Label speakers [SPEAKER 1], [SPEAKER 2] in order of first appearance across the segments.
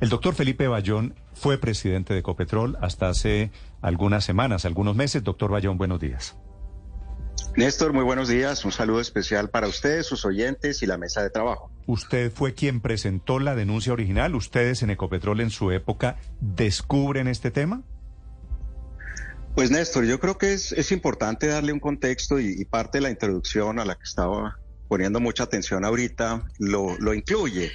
[SPEAKER 1] El doctor Felipe Bayón fue presidente de Ecopetrol hasta hace algunas semanas, algunos meses. Doctor Bayón, buenos días.
[SPEAKER 2] Néstor, muy buenos días. Un saludo especial para ustedes, sus oyentes y la mesa de trabajo.
[SPEAKER 1] Usted fue quien presentó la denuncia original. ¿Ustedes en Ecopetrol en su época descubren este tema?
[SPEAKER 2] Pues Néstor, yo creo que es, importante darle un contexto y, parte de la introducción a la que estaba poniendo mucha atención ahorita lo, lo incluye.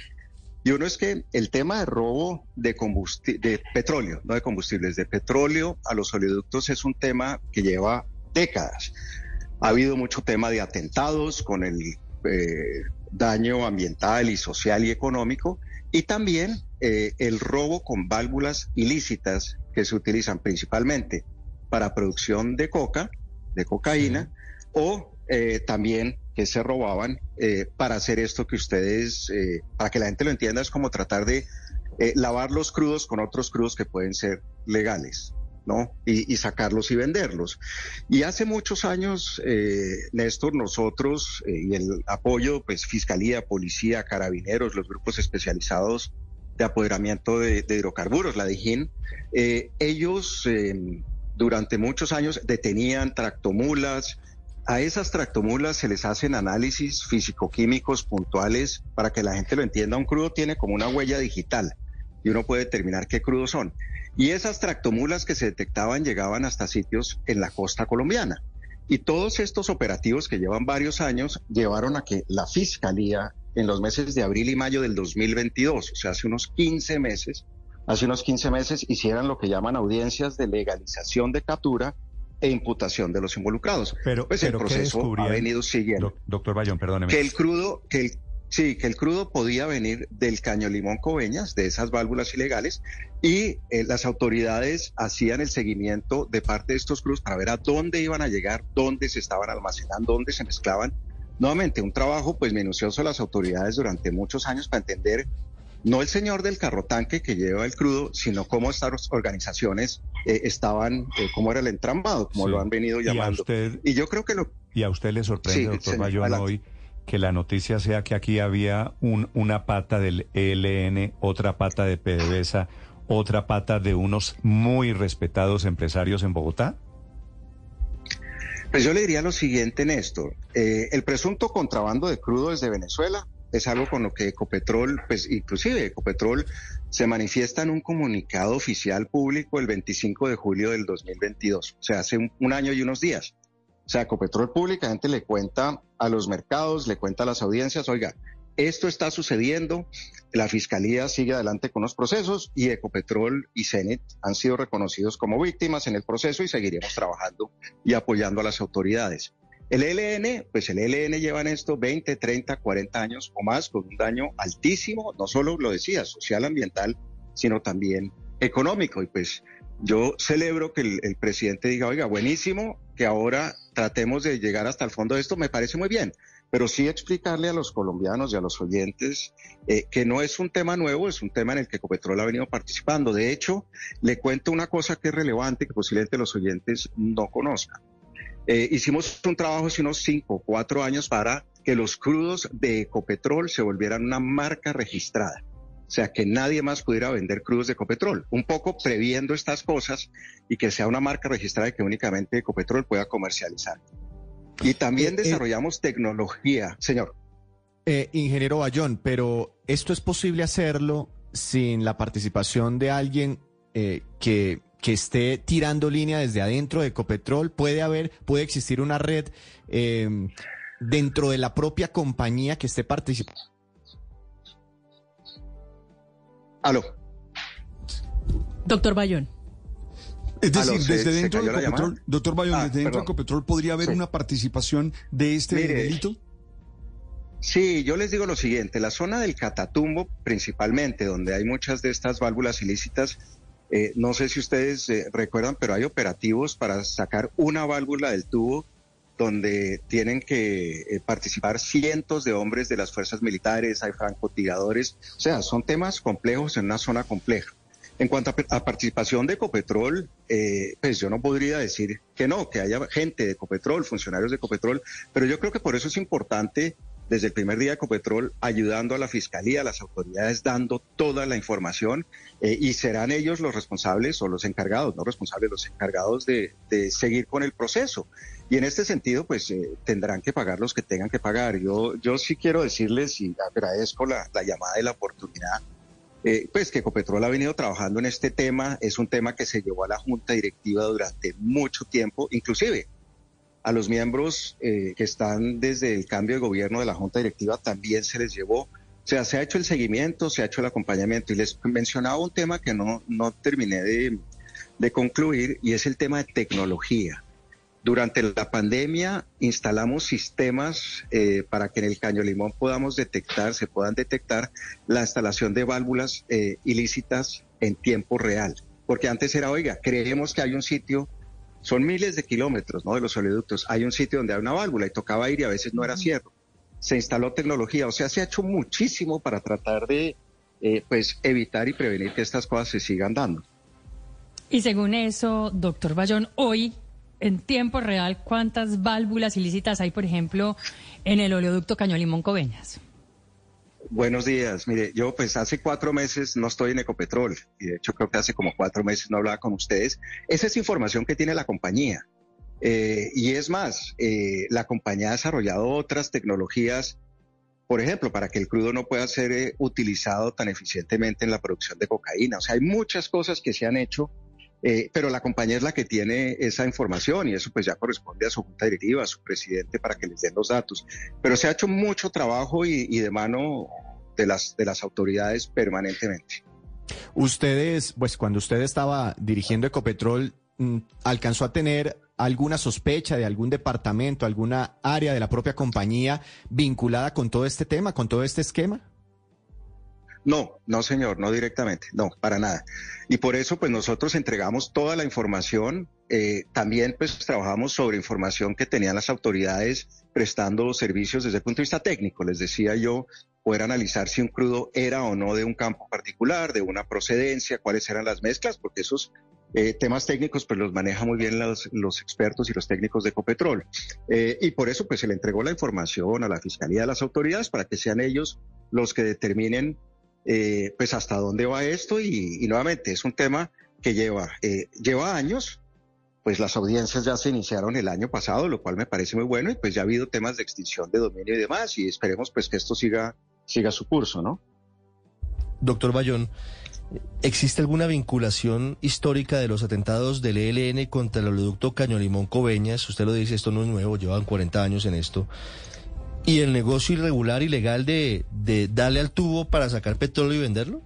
[SPEAKER 2] Y uno es que el tema de robo de, de petróleo, no de combustibles, de petróleo a los oleoductos es un tema que lleva décadas. Ha habido mucho tema de atentados con el eh, daño ambiental y social y económico y también eh, el robo con válvulas ilícitas que se utilizan principalmente para producción de coca, de cocaína, o eh, también que se robaban eh, para hacer esto que ustedes, eh, para que la gente lo entienda, es como tratar de eh, lavar los crudos con otros crudos que pueden ser legales. ¿no? Y, sacarlos y venderlos. Y hace muchos años, Néstor, nosotros y el apoyo, pues Fiscalía, Policía, Carabineros, los grupos especializados de apoderamiento de, de hidrocarburos, la DIJÍN, ellos durante muchos años detenían tractomulas, a esas tractomulas se les hacen análisis físico-químicos puntuales para que la gente lo entienda. Un crudo tiene como una huella digital y uno puede determinar qué crudos son. Y esas tractomulas que se detectaban llegaban hasta sitios en la costa colombiana. Y todos estos operativos que llevan varios años llevaron a que la Fiscalía en los meses de abril y mayo del 2022, o sea, hace unos 15 meses, hace unos 15 meses hicieran lo que llaman audiencias de legalización de captura e imputación de los involucrados.
[SPEAKER 1] Pero,
[SPEAKER 2] pues el proceso ha venido siguiendo.
[SPEAKER 1] doctor Bayón, perdóneme.
[SPEAKER 2] Que el crudo, que el, sí, que el crudo podía venir del caño Limón Coveñas, de esas válvulas ilegales, y eh, las autoridades hacían el seguimiento de parte de estos crudos para ver a dónde iban a llegar, dónde se estaban almacenando, dónde se mezclaban. Nuevamente, un trabajo pues minucioso de las autoridades durante muchos años para entender no el señor del carro tanque que lleva el crudo, sino cómo estas organizaciones eh, estaban, eh, cómo era el entrambado, como lo han venido llamando.
[SPEAKER 1] Y, yo creo que lo... ¿Y a usted le sorprende, doctor Bayón, hoy que la noticia sea que aquí había un, una pata del ELN, otra pata de PDVSA, otra pata de unos muy respetados empresarios en Bogotá?
[SPEAKER 2] Pues yo le diría lo siguiente, Néstor. Eh, el presunto contrabando de crudo desde Venezuela es algo con lo que Ecopetrol, pues inclusive Ecopetrol se manifiesta en un comunicado oficial público el 25 de julio del 2022, o sea, hace un, año y unos días. O sea, Ecopetrol públicamente le cuenta a los mercados, le cuenta a las audiencias, oiga, esto está sucediendo, la Fiscalía sigue adelante con los procesos y Ecopetrol y CENET han sido reconocidos como víctimas en el proceso y seguiremos trabajando y apoyando a las autoridades. El ELN, pues el ELN lleva en esto 20, 30, 40 años o más con un daño altísimo, no solo lo decía, social, ambiental, sino también económico. Y pues yo celebro que el, presidente diga, oiga, buenísimo, que ahora tratemos de llegar hasta el fondo de esto, me parece muy bien, pero sí explicarle a los colombianos y a los oyentes eh, que no es un tema nuevo, es un tema en el que Ecopetrol ha venido participando. De hecho, le cuento una cosa que es relevante que posiblemente los oyentes no conozcan. Eh, hicimos un trabajo hace unos cinco, cuatro años para que los crudos de Ecopetrol se volvieran una marca registrada. O sea, que nadie más pudiera vender crudos de Ecopetrol. Un poco previendo estas cosas y que sea una marca registrada y que únicamente Ecopetrol pueda comercializar. Y también eh, eh, desarrollamos tecnología, señor.
[SPEAKER 3] ingeniero Bayón, pero esto es posible hacerlo sin la participación de alguien que que esté tirando línea desde adentro de Ecopetrol? ¿Puede haber, puede existir una red em, dentro de la propia compañía que esté participando?
[SPEAKER 2] Aló.
[SPEAKER 4] Doctor Bayón.
[SPEAKER 5] Es decir, desde dentro de Ecopetrol, doctor Bayón, ah, desde dentro de Ecopetrol podría haber una participación de este delito.
[SPEAKER 2] Sí, yo les digo lo siguiente, la zona del Catatumbo principalmente, donde hay muchas de estas válvulas ilícitas, eh, no sé si ustedes eh, recuerdan, pero hay operativos para sacar una válvula del tubo donde tienen que eh, participar cientos de hombres de las fuerzas militares, hay francotiradores, o sea, son temas complejos en una zona compleja. En cuanto a, participación de Ecopetrol, pues yo no podría decir que no, que haya gente de Ecopetrol, funcionarios de Ecopetrol, pero yo creo que por eso es importante desde el primer día Ecopetrol ayudando a la Fiscalía, a las autoridades, dando toda la información eh, y serán ellos los responsables o los encargados, no responsables, los encargados de, seguir con el proceso. Y en este sentido, pues eh, tendrán que pagar los que tengan que pagar. Yo, yo sí quiero decirles y agradezco la, llamada y la oportunidad. Eh, pues que Ecopetrol ha venido trabajando en este tema, es un tema que se llevó a la Junta Directiva durante mucho tiempo, inclusive a los miembros eh, que están desde el cambio de gobierno de la Junta Directiva también se les llevó. O sea, se ha hecho el seguimiento, se ha hecho el acompañamiento y les mencionaba un tema que no, no terminé de, concluir y es el tema de tecnología. Durante la pandemia instalamos sistemas eh, para que en el Caño Limón podamos detectar, se puedan detectar la instalación de válvulas eh, ilícitas en tiempo real. Porque antes era, oiga, creemos que hay un sitio son miles de kilómetros ¿no? de los oleoductos. Hay un sitio donde hay una válvula y tocaba ir y a veces no era cierto. Se instaló tecnología, o sea, se ha hecho muchísimo para tratar de eh, pues evitar y prevenir que estas cosas se sigan dando.
[SPEAKER 4] Y según eso, doctor Bayón, hoy, en tiempo real, ¿cuántas válvulas ilícitas hay, por ejemplo, en el oleoducto Caño Limón Coveñas?
[SPEAKER 2] Buenos días. Mire, yo pues hace cuatro meses no estoy en Ecopetrol y de hecho creo que hace como cuatro meses no hablaba con ustedes. Esa es información que tiene la compañía. Eh, y es más, eh, la compañía ha desarrollado otras tecnologías, por ejemplo, para que el crudo no pueda ser eh, utilizado tan eficientemente en la producción de cocaína. O sea, hay muchas cosas que se han hecho eh, pero la compañía es la que tiene esa información y eso pues ya corresponde a su junta directiva, a su presidente para que les den los datos. Pero se ha hecho mucho trabajo y, de mano de las, de las autoridades permanentemente.
[SPEAKER 3] Ustedes, pues cuando usted estaba dirigiendo Ecopetrol, mm, ¿alcanzó a tener alguna sospecha de algún departamento, alguna área de la propia compañía vinculada con todo este tema, con todo este esquema?
[SPEAKER 2] No, no señor, no directamente, no, para nada. Y por eso pues nosotros entregamos toda la información, eh, también pues trabajamos sobre información que tenían las autoridades prestando servicios desde el punto de vista técnico. Les decía yo, poder analizar si un crudo era o no de un campo particular, de una procedencia, cuáles eran las mezclas, porque esos eh, temas técnicos pues los maneja muy bien los, expertos y los técnicos de Ecopetrol. Eh, y por eso pues se le entregó la información a la Fiscalía, a las autoridades, para que sean ellos los que determinen eh, pues hasta dónde va esto y, nuevamente es un tema que lleva, eh, lleva años, pues las audiencias ya se iniciaron el año pasado, lo cual me parece muy bueno y pues ya ha habido temas de extinción de dominio y demás y esperemos pues que esto siga, siga su curso, ¿no?
[SPEAKER 6] Doctor Bayón, ¿existe alguna vinculación histórica de los atentados del ELN contra el oleoducto Caño Limón Coveñas? Usted lo dice, esto no es nuevo, llevan 40 años en esto. ¿Y el negocio irregular, ilegal de, de darle al tubo para sacar petróleo y venderlo?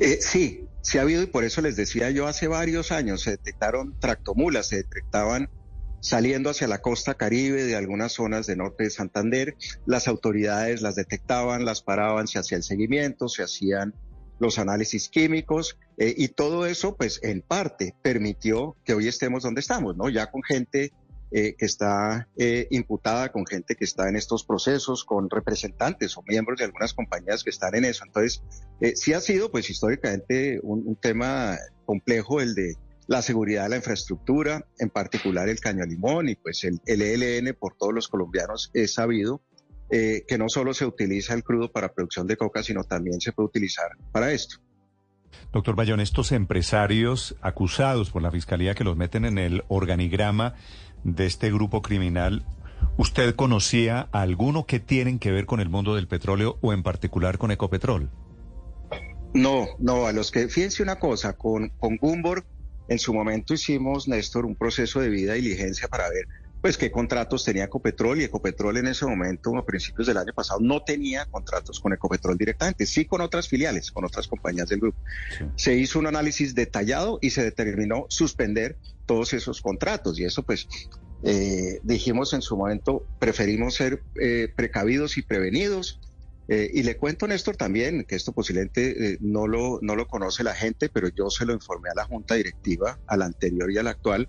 [SPEAKER 2] Eh, sí, sí ha habido y por eso les decía yo hace varios años se detectaron tractomulas, se detectaban saliendo hacia la costa caribe de algunas zonas de norte de Santander. Las autoridades las detectaban, las paraban, se hacía el seguimiento, se hacían los análisis químicos eh, y todo eso pues en parte permitió que hoy estemos donde estamos, ¿no? Ya con gente eh, que está eh, imputada, con gente que está en estos procesos, con representantes o miembros de algunas compañías que están en eso. Entonces, eh, sí ha sido, pues históricamente, un, tema complejo el de la seguridad de la infraestructura, en particular el caño limón y pues el, el ELN por todos los colombianos es sabido que no solo se utiliza el crudo para producción de coca, sino también se puede utilizar para esto.
[SPEAKER 1] Doctor Bayón, estos empresarios acusados por la Fiscalía que los meten en el organigrama de este grupo criminal, ¿usted conocía a alguno que tienen que ver con el mundo del petróleo o en particular con Ecopetrol?
[SPEAKER 2] No, no, a los que, fíjense una cosa, con, con Gumbor en su momento hicimos, Néstor, un proceso de vida y diligencia para ver pues qué contratos tenía Ecopetrol y Ecopetrol en ese momento, a principios del año pasado, no tenía contratos con Ecopetrol directamente, sí con otras filiales, con otras compañías del grupo. Se hizo un análisis detallado y se determinó suspender todos esos contratos y eso pues eh, dijimos en su momento, preferimos ser eh, precavidos y prevenidos eh, y le cuento, Néstor, también que esto posiblemente eh, no, lo, no lo conoce la gente, pero yo se lo informé a la Junta Directiva, a la anterior y a la actual.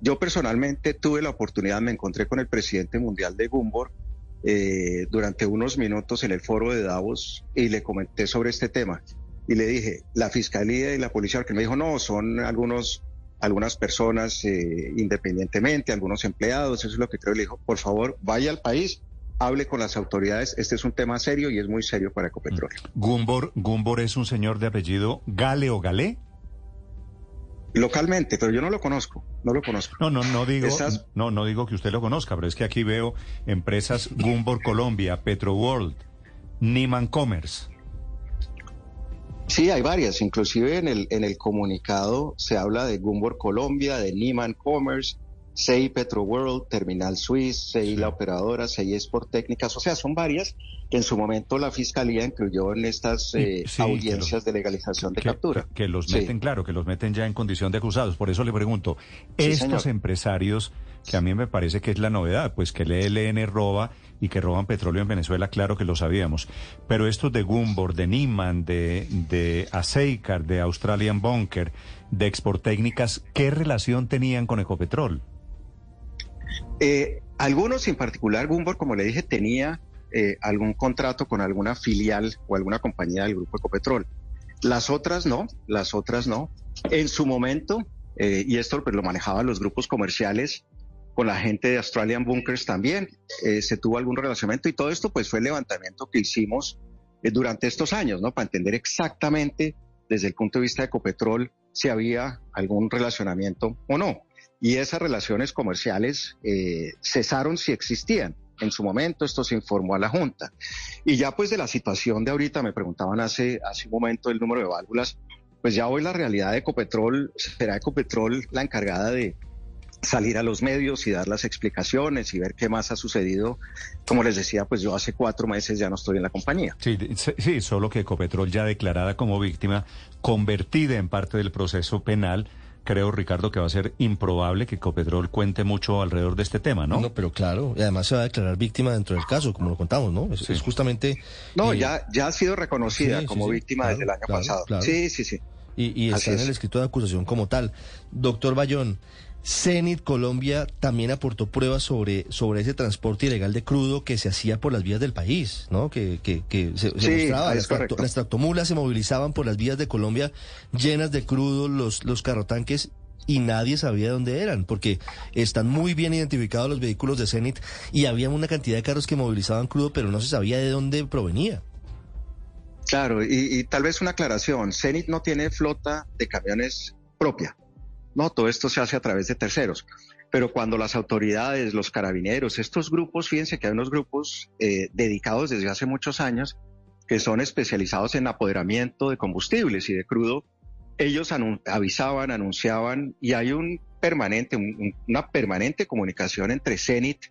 [SPEAKER 2] Yo personalmente tuve la oportunidad, me encontré con el presidente mundial de Gumbor eh, durante unos minutos en el foro de Davos y le comenté sobre este tema. Y le dije, la fiscalía y la policía, que me dijo, no, son algunos algunas personas independientemente, algunos empleados, eso es lo que creo. Le dijo, por favor, vaya al país hable con las autoridades. Este es un tema serio y es muy serio para Ecopetróleo.
[SPEAKER 1] Gumbor, Gumbor es un señor de apellido Gale o Galé.
[SPEAKER 2] Localmente, pero yo no lo conozco, no lo conozco.
[SPEAKER 1] No, no, no digo, no, no digo que usted lo conozca, pero es que aquí veo empresas Gumbor Colombia, Petro World, Niman Commerce.
[SPEAKER 2] Sí, hay varias. Inclusive en el, en el comunicado se habla de Gumbor Colombia, de Niman Commerce, SEI Petro World, Terminal Swiss, SEI La Operadora, SEI Sport Técnicas, o sea, son varias que en su momento la Fiscalía incluyó en estas eh, audiencias de legalización de captura.
[SPEAKER 1] Que, los meten, claro, que los meten ya en condición de acusados. Por eso le pregunto, estos empresarios, que a mí me parece que es la novedad, pues que el ELN roba y que roban petróleo en Venezuela, claro que lo sabíamos. Pero estos de Gumbor, de Niman, de, de de Australian Bunker, de Export Técnicas, ¿qué relación tenían con Ecopetrol?
[SPEAKER 2] Eh, algunos, en particular Gumbor, como le dije, tenía eh, algún contrato con alguna filial o alguna compañía del grupo Ecopetrol. Las otras no, las otras no. En su momento, eh, y esto pues, lo manejaban los grupos comerciales, con la gente de Australian Bunkers también eh, se tuvo algún relacionamiento y todo esto pues fue el levantamiento que hicimos eh, durante estos años, ¿no? Para entender exactamente desde el punto de vista de Ecopetrol si había algún relacionamiento o no. Y esas relaciones comerciales eh, cesaron si existían. En su momento esto se informó a la Junta. Y ya pues de la situación de ahorita, me preguntaban hace, hace un momento el número de válvulas, pues ya hoy la realidad de Ecopetrol, será Ecopetrol la encargada de, salir a los medios y dar las explicaciones y ver qué más ha sucedido. Como les decía, pues yo hace cuatro meses ya no estoy en la compañía.
[SPEAKER 1] Sí, sí, solo que Ecopetrol ya declarada como víctima, convertida en parte del proceso penal. Creo, Ricardo, que va a ser improbable que Ecopetrol cuente mucho alrededor de este tema, ¿no?
[SPEAKER 6] No, pero claro, y además se va a declarar víctima dentro del caso, como lo contamos, ¿no? Es, justamente...
[SPEAKER 2] No, eh, ya, ya ha sido reconocida como víctima desde el año pasado. Sí, sí, sí.
[SPEAKER 6] Y, y está en el escrito de acusación como tal. Doctor Bayón, Cenit Colombia también aportó pruebas sobre, sobre ese transporte ilegal de crudo que se hacía por las vías del país, ¿no? Que, que, se, mostraba, las, tractomulas se movilizaban por las vías de Colombia llenas de crudo, los, los carrotanques y nadie sabía dónde eran, porque están muy bien identificados los vehículos de Cenit y había una cantidad de carros que movilizaban crudo, pero no se sabía de dónde provenía.
[SPEAKER 2] Claro, y, y tal vez una aclaración, Cenit no tiene flota de camiones propia. No, todo esto se hace a través de terceros. Pero cuando las autoridades, los carabineros, estos grupos, fíjense que hay unos grupos eh, dedicados desde hace muchos años que son especializados en apoderamiento de combustibles y de crudo, ellos avisaban, anunciaban y hay un permanente, una permanente comunicación entre CENIT,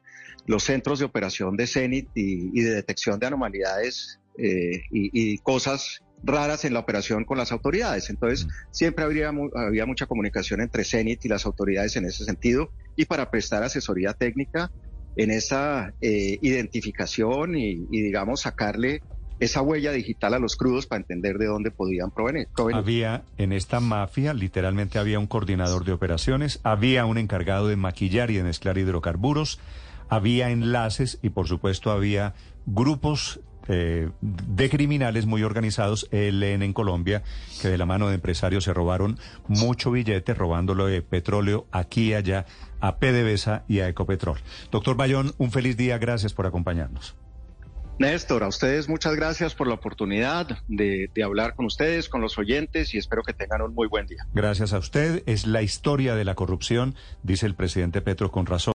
[SPEAKER 2] los centros de operación de CENIT y, de detección de anomalidades eh, y, y, cosas raras en la operación con las autoridades. Entonces, siempre habría, había mucha comunicación entre CENIT y las autoridades en ese sentido. Y para prestar asesoría técnica en esa eh, identificación y, digamos, sacarle esa huella digital a los crudos para entender de dónde podían provenir,
[SPEAKER 1] Había en esta mafia, literalmente había un coordinador de operaciones, había un encargado de maquillar y de mezclar hidrocarburos, había enlaces y por supuesto había grupos eh, de criminales muy organizados, ELN en Colombia, que de la mano de empresarios se robaron mucho billete, robándolo de petróleo aquí y allá a PDVSA y a Ecopetrol. Doctor Bayón, un feliz día, gracias por acompañarnos.
[SPEAKER 2] Néstor, a ustedes muchas gracias por la oportunidad de, de, hablar con ustedes, con los oyentes y espero que tengan un muy buen día.
[SPEAKER 1] Gracias a usted. Es la historia de la corrupción, dice el presidente Petro con razón.